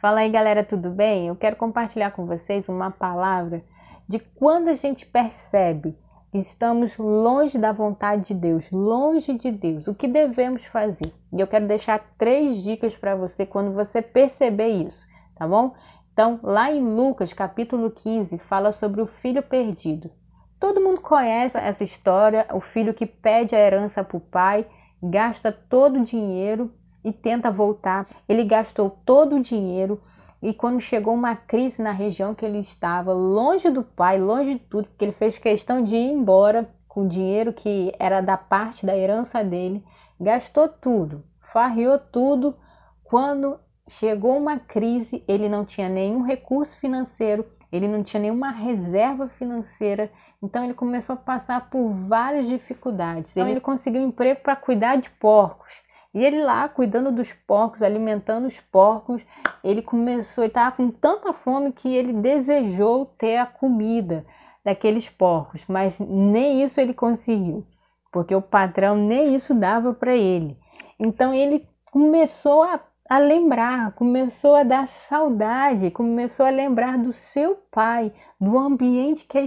Fala aí galera, tudo bem? Eu quero compartilhar com vocês uma palavra de quando a gente percebe que estamos longe da vontade de Deus, longe de Deus, o que devemos fazer. E eu quero deixar três dicas para você quando você perceber isso, tá bom? Então, lá em Lucas, capítulo 15, fala sobre o filho perdido. Todo mundo conhece essa história, o filho que pede a herança para o pai, gasta todo o dinheiro e tenta voltar. Ele gastou todo o dinheiro e quando chegou uma crise na região que ele estava, longe do pai, longe de tudo, porque ele fez questão de ir embora com o dinheiro que era da parte da herança dele, gastou tudo, farriou tudo. Quando chegou uma crise, ele não tinha nenhum recurso financeiro, ele não tinha nenhuma reserva financeira, então ele começou a passar por várias dificuldades. Então ele conseguiu um emprego para cuidar de porcos. E ele lá, cuidando dos porcos, alimentando os porcos, ele começou, ele estava com tanta fome que ele desejou ter a comida daqueles porcos, mas nem isso ele conseguiu, porque o patrão nem isso dava para ele. Então ele começou a, a lembrar, começou a dar saudade, começou a lembrar do seu pai, do ambiente que é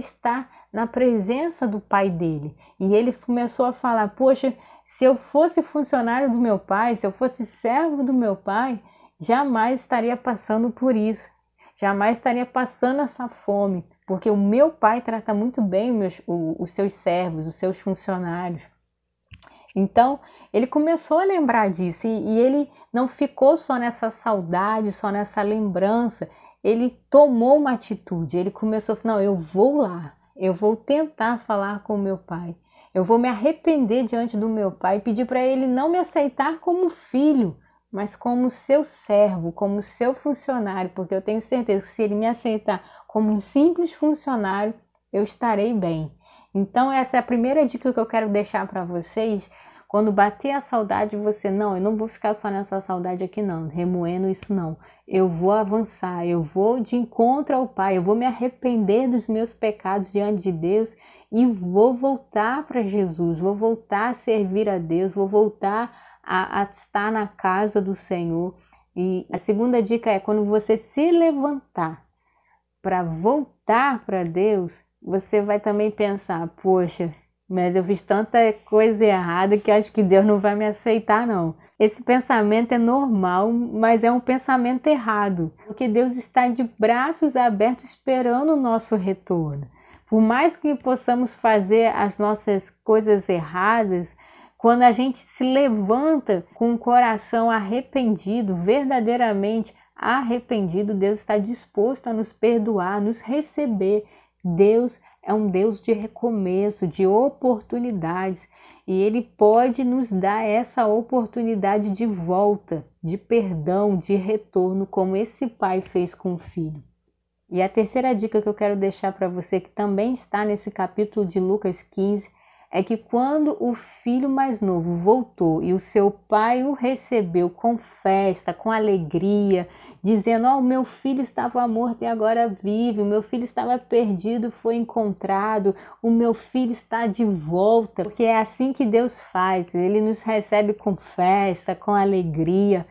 na presença do pai dele. E ele começou a falar: Poxa, se eu fosse funcionário do meu pai, se eu fosse servo do meu pai, jamais estaria passando por isso, jamais estaria passando essa fome, porque o meu pai trata muito bem os, os seus servos, os seus funcionários. Então, ele começou a lembrar disso e, e ele não ficou só nessa saudade, só nessa lembrança, ele tomou uma atitude, ele começou a falar, não, eu vou lá, eu vou tentar falar com o meu pai. Eu vou me arrepender diante do meu pai e pedir para ele não me aceitar como filho, mas como seu servo, como seu funcionário, porque eu tenho certeza que se ele me aceitar como um simples funcionário, eu estarei bem. Então, essa é a primeira dica que eu quero deixar para vocês. Quando bater a saudade, você não, eu não vou ficar só nessa saudade aqui, não, remoendo isso, não. Eu vou avançar, eu vou de encontro ao Pai, eu vou me arrepender dos meus pecados diante de Deus e vou voltar para Jesus, vou voltar a servir a Deus, vou voltar a, a estar na casa do Senhor. E a segunda dica é quando você se levantar para voltar para Deus, você vai também pensar: poxa, mas eu fiz tanta coisa errada que acho que Deus não vai me aceitar, não. Esse pensamento é normal, mas é um pensamento errado, porque Deus está de braços abertos esperando o nosso retorno. Por mais que possamos fazer as nossas coisas erradas, quando a gente se levanta com o coração arrependido, verdadeiramente arrependido, Deus está disposto a nos perdoar, nos receber. Deus é um Deus de recomeço, de oportunidades, e Ele pode nos dar essa oportunidade de volta, de perdão, de retorno, como esse pai fez com o filho. E a terceira dica que eu quero deixar para você, que também está nesse capítulo de Lucas 15, é que quando o filho mais novo voltou e o seu pai o recebeu com festa, com alegria, dizendo: Ó, oh, meu filho estava morto e agora vive, o meu filho estava perdido, foi encontrado, o meu filho está de volta. Porque é assim que Deus faz, ele nos recebe com festa, com alegria.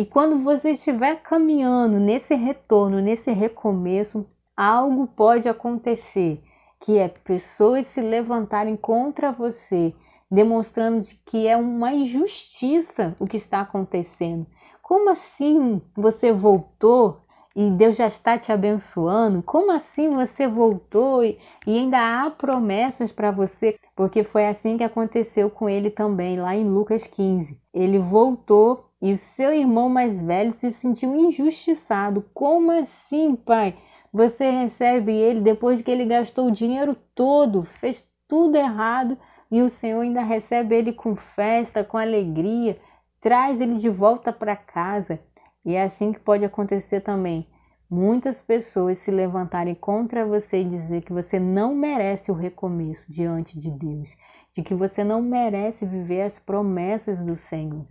E quando você estiver caminhando nesse retorno, nesse recomeço, algo pode acontecer, que é pessoas se levantarem contra você, demonstrando que é uma injustiça o que está acontecendo. Como assim você voltou e Deus já está te abençoando? Como assim você voltou e, e ainda há promessas para você? Porque foi assim que aconteceu com ele também, lá em Lucas 15. Ele voltou e o seu irmão mais velho se sentiu injustiçado. Como assim, pai? Você recebe ele depois de que ele gastou o dinheiro todo, fez tudo errado e o Senhor ainda recebe ele com festa, com alegria, traz ele de volta para casa. E é assim que pode acontecer também. Muitas pessoas se levantarem contra você e dizer que você não merece o recomeço diante de Deus, de que você não merece viver as promessas do Senhor.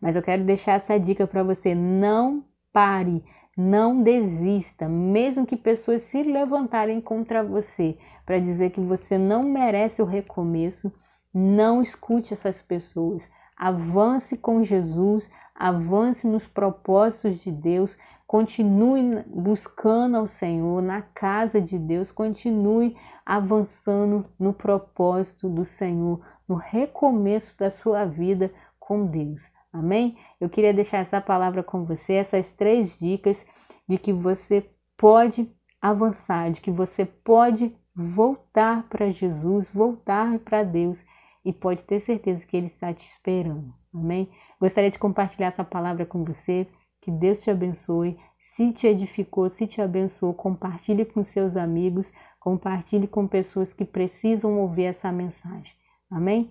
Mas eu quero deixar essa dica para você: não pare, não desista, mesmo que pessoas se levantarem contra você para dizer que você não merece o recomeço, não escute essas pessoas. Avance com Jesus, avance nos propósitos de Deus, Continue buscando ao Senhor na casa de Deus, continue avançando no propósito do Senhor, no recomeço da sua vida com Deus. Amém? Eu queria deixar essa palavra com você, essas três dicas de que você pode avançar, de que você pode voltar para Jesus, voltar para Deus e pode ter certeza que Ele está te esperando. Amém? Gostaria de compartilhar essa palavra com você. Que Deus te abençoe. Se te edificou, se te abençoou, compartilhe com seus amigos, compartilhe com pessoas que precisam ouvir essa mensagem. Amém?